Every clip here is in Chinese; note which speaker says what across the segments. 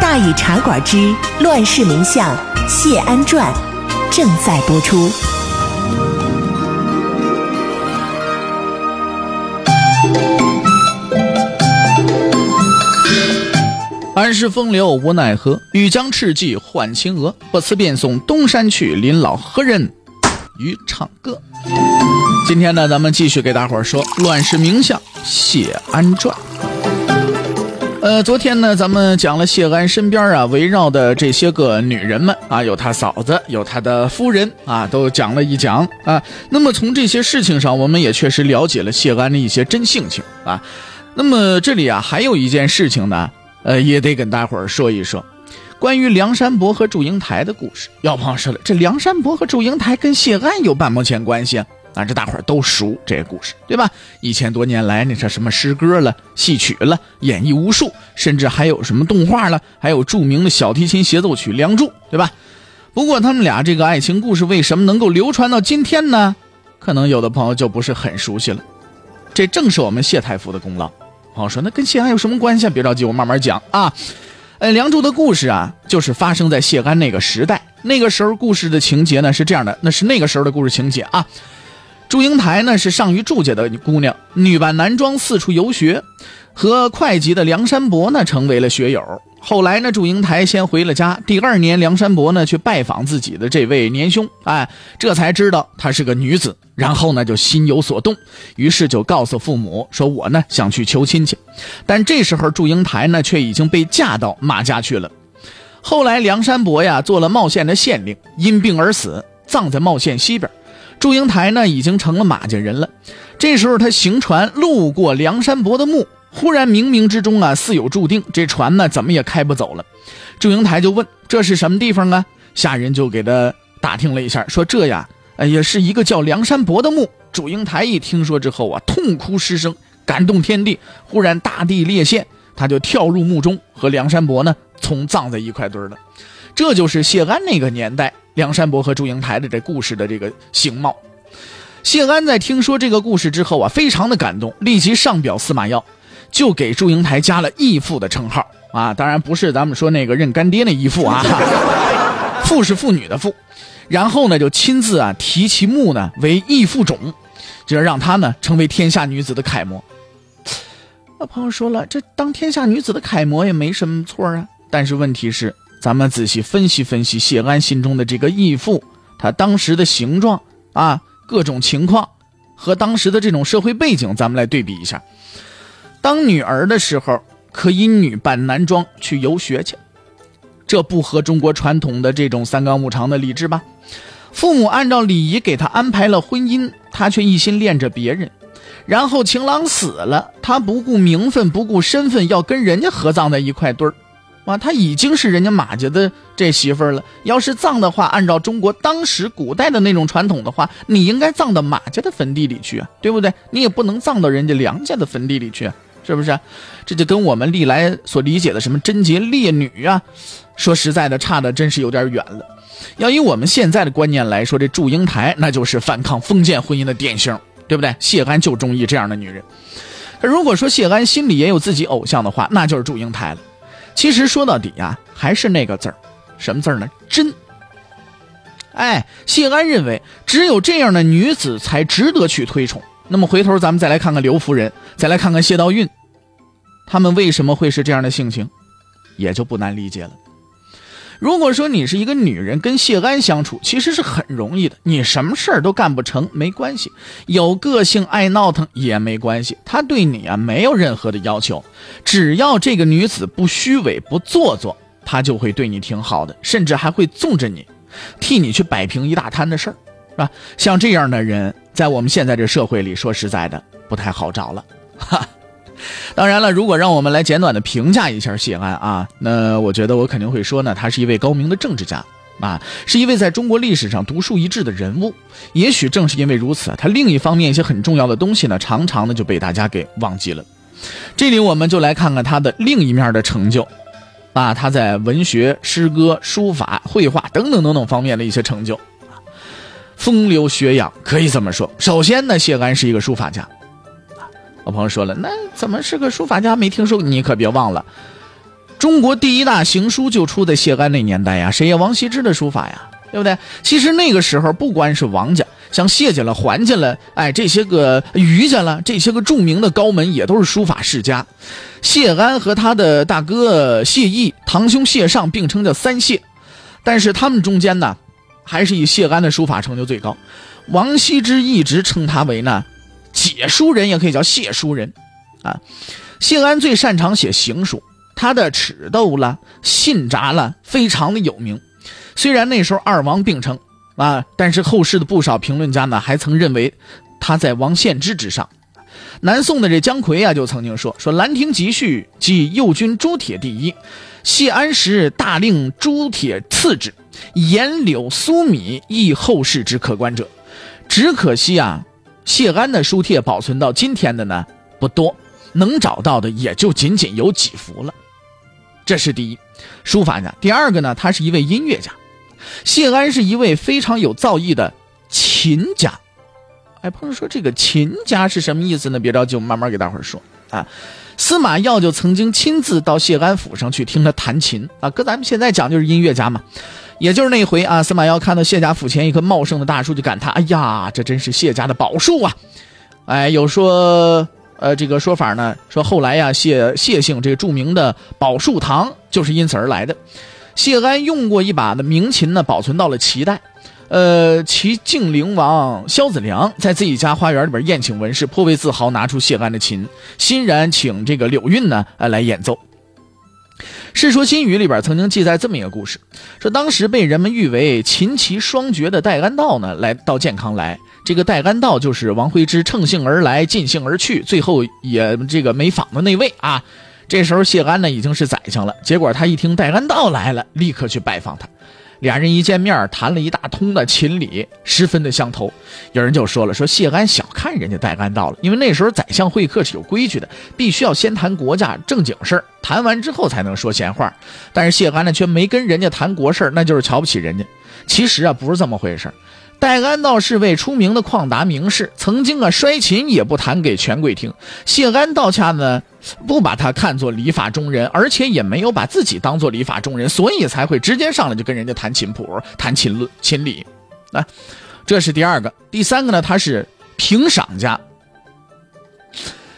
Speaker 1: 大禹茶馆之乱世名相谢安传正在播出。
Speaker 2: 安世风流无奈何，欲将赤骥换青鹅。不辞便送东山去，临老何人与唱歌？今天呢，咱们继续给大伙儿说《乱世名相谢安传》。呃，昨天呢，咱们讲了谢安身边啊围绕的这些个女人们啊，有他嫂子，有他的夫人啊，都讲了一讲啊。那么从这些事情上，我们也确实了解了谢安的一些真性情啊。那么这里啊，还有一件事情呢。呃，也得跟大伙儿说一说，关于梁山伯和祝英台的故事。要朋友说了，这梁山伯和祝英台跟谢安有半毛钱关系啊？啊，这大伙儿都熟这个故事，对吧？一千多年来，那叫什么诗歌了、戏曲了，演绎无数，甚至还有什么动画了，还有著名的小提琴协奏曲《梁祝》，对吧？不过他们俩这个爱情故事为什么能够流传到今天呢？可能有的朋友就不是很熟悉了。这正是我们谢太傅的功劳。朋友说那跟谢安有什么关系？别着急，我慢慢讲啊。呃，梁祝的故事啊，就是发生在谢安那个时代。那个时候故事的情节呢是这样的，那是那个时候的故事情节啊。祝英台呢是上虞祝家的姑娘，女扮男装四处游学，和会稽的梁山伯呢成为了学友。后来呢，祝英台先回了家。第二年，梁山伯呢去拜访自己的这位年兄，哎，这才知道她是个女子。然后呢，就心有所动，于是就告诉父母说：“我呢想去求亲戚。”但这时候，祝英台呢却已经被嫁到马家去了。后来，梁山伯呀做了茂县的县令，因病而死，葬在茂县西边。祝英台呢已经成了马家人了。这时候，他行船路过梁山伯的墓。忽然冥冥之中啊，似有注定，这船呢怎么也开不走了。祝英台就问：“这是什么地方啊？”下人就给他打听了一下，说：“这呀，哎呀，是一个叫梁山伯的墓。”祝英台一听说之后啊，痛哭失声，感动天地。忽然大地裂线，他就跳入墓中，和梁山伯呢从葬在一块堆了。这就是谢安那个年代梁山伯和祝英台的这故事的这个形貌。谢安在听说这个故事之后啊，非常的感动，立即上表司马曜。就给祝英台加了义父的称号啊，当然不是咱们说那个认干爹那义父啊，父是妇女的父，然后呢就亲自啊提其墓呢为义父冢，就是让他呢成为天下女子的楷模。那朋友说了，这当天下女子的楷模也没什么错啊，但是问题是，咱们仔细分析分析谢安心中的这个义父，他当时的形状啊，各种情况和当时的这种社会背景，咱们来对比一下。当女儿的时候，可以女扮男装去游学去，这不合中国传统的这种三纲五常的礼制吧？父母按照礼仪给他安排了婚姻，他却一心恋着别人。然后情郎死了，他不顾名分，不顾身份，要跟人家合葬在一块堆儿。啊，她已经是人家马家的这媳妇儿了。要是葬的话，按照中国当时古代的那种传统的话，你应该葬到马家的坟地里去啊，对不对？你也不能葬到人家梁家的坟地里去。是不是？这就跟我们历来所理解的什么贞洁烈女啊，说实在的，差的真是有点远了。要以我们现在的观念来说，这祝英台那就是反抗封建婚姻的典型，对不对？谢安就中意这样的女人。如果说谢安心里也有自己偶像的话，那就是祝英台了。其实说到底啊，还是那个字儿，什么字儿呢？真。哎，谢安认为只有这样的女子才值得去推崇。那么回头咱们再来看看刘夫人，再来看看谢道韫。他们为什么会是这样的性情，也就不难理解了。如果说你是一个女人跟谢安相处，其实是很容易的，你什么事儿都干不成没关系，有个性爱闹腾也没关系，他对你啊没有任何的要求，只要这个女子不虚伪不做作，他就会对你挺好的，甚至还会纵着你，替你去摆平一大摊的事儿，是吧？像这样的人，在我们现在这社会里，说实在的不太好找了，哈。当然了，如果让我们来简短的评价一下谢安啊，那我觉得我肯定会说呢，他是一位高明的政治家啊，是一位在中国历史上独树一帜的人物。也许正是因为如此，他另一方面一些很重要的东西呢，常常呢就被大家给忘记了。这里我们就来看看他的另一面的成就啊，他在文学、诗歌、书法、绘画等等等等方面的一些成就。风流学养可以这么说。首先呢，谢安是一个书法家。我朋友说了，那怎么是个书法家？没听说。你可别忘了，中国第一大行书就出在谢安那年代呀，谁呀？王羲之的书法呀，对不对？其实那个时候，不光是王家，像谢家了、桓家了，哎，这些个余家了，这些个著名的高门也都是书法世家。谢安和他的大哥谢毅，堂兄谢尚并称叫三谢，但是他们中间呢。还是以谢安的书法成就最高，王羲之一直称他为呢解书人，也可以叫谢书人，啊，谢安最擅长写行书，他的尺斗了、信札了，非常的有名。虽然那时候二王并称啊，但是后世的不少评论家呢，还曾认为他在王献之之上。南宋的这姜夔啊，就曾经说说《兰亭集序》即右军朱帖第一，谢安时大令朱帖次之。颜柳苏米亦后世之可观者，只可惜啊，谢安的书帖保存到今天的呢不多，能找到的也就仅仅有几幅了。这是第一，书法家。第二个呢，他是一位音乐家。谢安是一位非常有造诣的琴家。哎，朋友说这个琴家是什么意思呢？别着急，我慢慢给大伙儿说啊。司马曜就曾经亲自到谢安府上去听他弹琴啊，搁咱们现在讲就是音乐家嘛。也就是那回啊，司马曜看到谢家府前一棵茂盛的大树，就感叹：“哎呀，这真是谢家的宝树啊！”哎，有说，呃，这个说法呢，说后来呀，谢谢姓这个著名的宝树堂就是因此而来的。谢安用过一把的名琴呢，保存到了齐代。呃，齐敬陵王萧子良在自己家花园里边宴请文士，颇为自豪，拿出谢安的琴，欣然请这个柳韵呢，呃，来演奏。《世说新语》里边曾经记载这么一个故事，说当时被人们誉为琴棋双绝的戴安道呢，来到健康来。这个戴安道就是王徽之乘兴而来，尽兴而去，最后也这个没访的那位啊。这时候谢安呢已经是宰相了，结果他一听戴安道来了，立刻去拜访他。俩人一见面谈了一大通的秦理，十分的相投。有人就说了：“说谢安小看人家戴安道了，因为那时候宰相会客是有规矩的，必须要先谈国家正经事儿，谈完之后才能说闲话。但是谢安呢，却没跟人家谈国事儿，那就是瞧不起人家。其实啊，不是这么回事戴安道是位出名的旷达名士，曾经啊摔琴也不弹给权贵听。谢安道恰呢不把他看作礼法中人，而且也没有把自己当做礼法中人，所以才会直接上来就跟人家谈琴谱、谈琴论、琴理。啊，这是第二个。第三个呢，他是评赏家。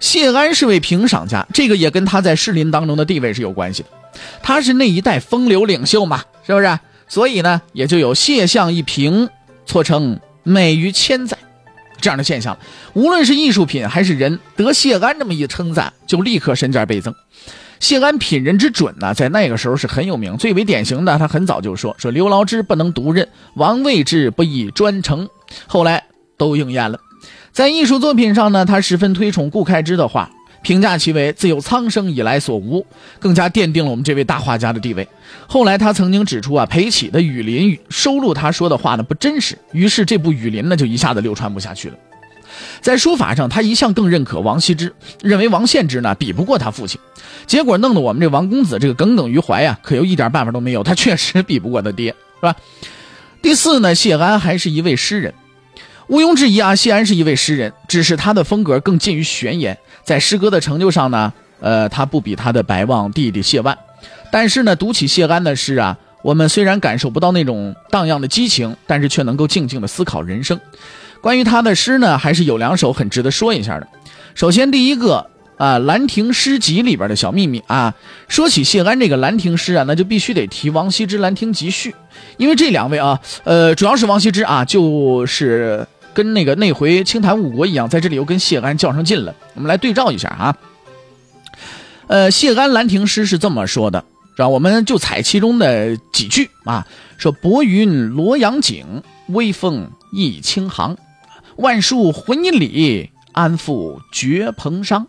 Speaker 2: 谢安是位评赏家，这个也跟他在士林当中的地位是有关系的。他是那一代风流领袖嘛，是不是？所以呢，也就有谢相一评。错称美于千载，这样的现象，无论是艺术品还是人，得谢安这么一称赞，就立刻身价倍增。谢安品人之准呢，在那个时候是很有名。最为典型的，他很早就说：“说刘牢之不能独任，王位之不宜专承。”后来都应验了。在艺术作品上呢，他十分推崇顾恺之的画。评价其为自有苍生以来所无，更加奠定了我们这位大画家的地位。后来他曾经指出啊，裴启的《雨林》收录他说的话呢不真实，于是这部《雨林》呢就一下子流传不下去了。在书法上，他一向更认可王羲之，认为王献之呢比不过他父亲，结果弄得我们这王公子这个耿耿于怀呀，可又一点办法都没有。他确实比不过他爹，是吧？第四呢，谢安还是一位诗人。毋庸置疑啊，谢安是一位诗人，只是他的风格更近于玄言，在诗歌的成就上呢，呃，他不比他的白望弟弟谢万。但是呢，读起谢安的诗啊，我们虽然感受不到那种荡漾的激情，但是却能够静静的思考人生。关于他的诗呢，还是有两首很值得说一下的。首先，第一个啊，《兰亭诗集》里边的小秘密啊，说起谢安这个兰亭诗啊，那就必须得提王羲之《兰亭集序》，因为这两位啊，呃，主要是王羲之啊，就是。跟那个那回清谈误国一样，在这里又跟谢安较上劲了。我们来对照一下啊。呃，谢安《兰亭诗》是这么说的，是吧？我们就采其中的几句啊，说：“薄云罗阳景，微风一清杭。万树浑阴里，安复绝蓬商。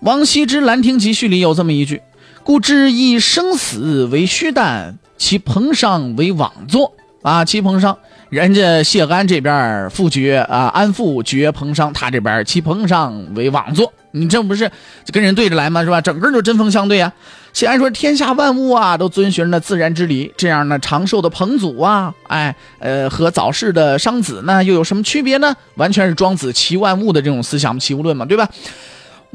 Speaker 2: 王羲之《兰亭集序》里有这么一句：“故知以生死为虚诞，其彭殇为妄作。”啊，齐彭殇，人家谢安这边复绝啊，安复绝彭殇，他这边齐彭殇为妄作。你这不是跟人对着来吗？是吧？整个就针锋相对啊。谢安说：“天下万物啊，都遵循着自然之理，这样呢，长寿的彭祖啊，哎，呃，和早逝的商子呢，又有什么区别呢？完全是庄子齐万物的这种思想，齐物论嘛，对吧？”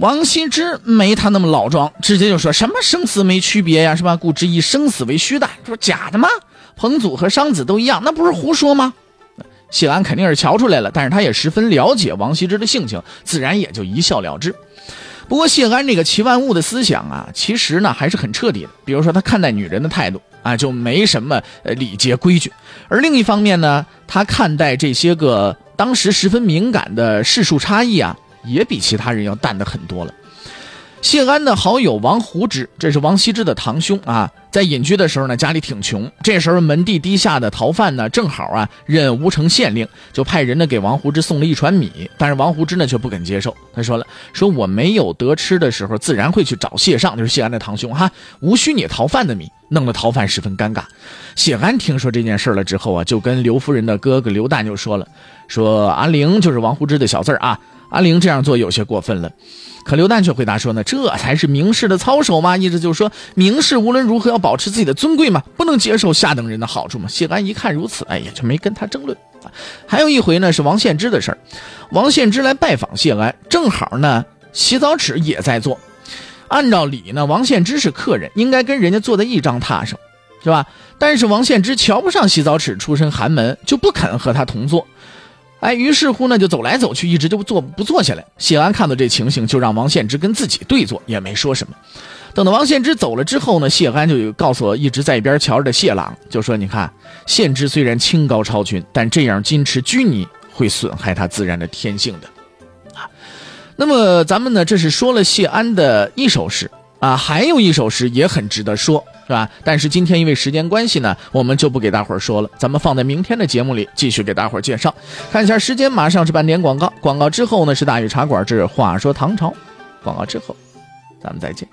Speaker 2: 王羲之没他那么老庄，直接就说什么生死没区别呀，是吧？故知以生死为虚诞，说假的吗？彭祖和商子都一样，那不是胡说吗？谢安肯定是瞧出来了，但是他也十分了解王羲之的性情，自然也就一笑了之。不过谢安这个齐万物的思想啊，其实呢还是很彻底的。比如说他看待女人的态度啊，就没什么礼节规矩；而另一方面呢，他看待这些个当时十分敏感的世俗差异啊。也比其他人要淡的很多了。谢安的好友王胡之，这是王羲之的堂兄啊，在隐居的时候呢，家里挺穷。这时候门第低下的逃犯呢，正好啊任吴城县令，就派人呢给王胡之送了一船米。但是王胡之呢却不肯接受，他说了：“说我没有得吃的时候，自然会去找谢尚，就是谢安的堂兄哈，无需你逃犯的米。”弄得逃犯十分尴尬。谢安听说这件事了之后啊，就跟刘夫人的哥哥刘旦就说了：“说阿玲就是王胡之的小字儿啊。”阿玲这样做有些过分了，可刘旦却回答说呢，这才是名士的操守嘛，意思就是说，名士无论如何要保持自己的尊贵嘛，不能接受下等人的好处嘛。谢安一看如此，哎呀，就没跟他争论。还有一回呢，是王献之的事儿，王献之来拜访谢安，正好呢，洗澡池也在做，按照理呢，王献之是客人，应该跟人家坐在一张榻上，是吧？但是王献之瞧不上洗澡池出身寒门，就不肯和他同坐。哎，于是乎呢，就走来走去，一直就不坐不坐下来。谢安看到这情形，就让王献之跟自己对坐，也没说什么。等到王献之走了之后呢，谢安就告诉我一直在一边瞧着的谢朗，就说：“你看，献之虽然清高超群，但这样矜持拘泥会损害他自然的天性的。”啊，那么咱们呢，这是说了谢安的一首诗啊，还有一首诗也很值得说。是吧？但是今天因为时间关系呢，我们就不给大伙儿说了，咱们放在明天的节目里继续给大伙儿介绍。看一下时间，马上是半点广告，广告之后呢是大禹茶馆之话说唐朝，广告之后，咱们再见。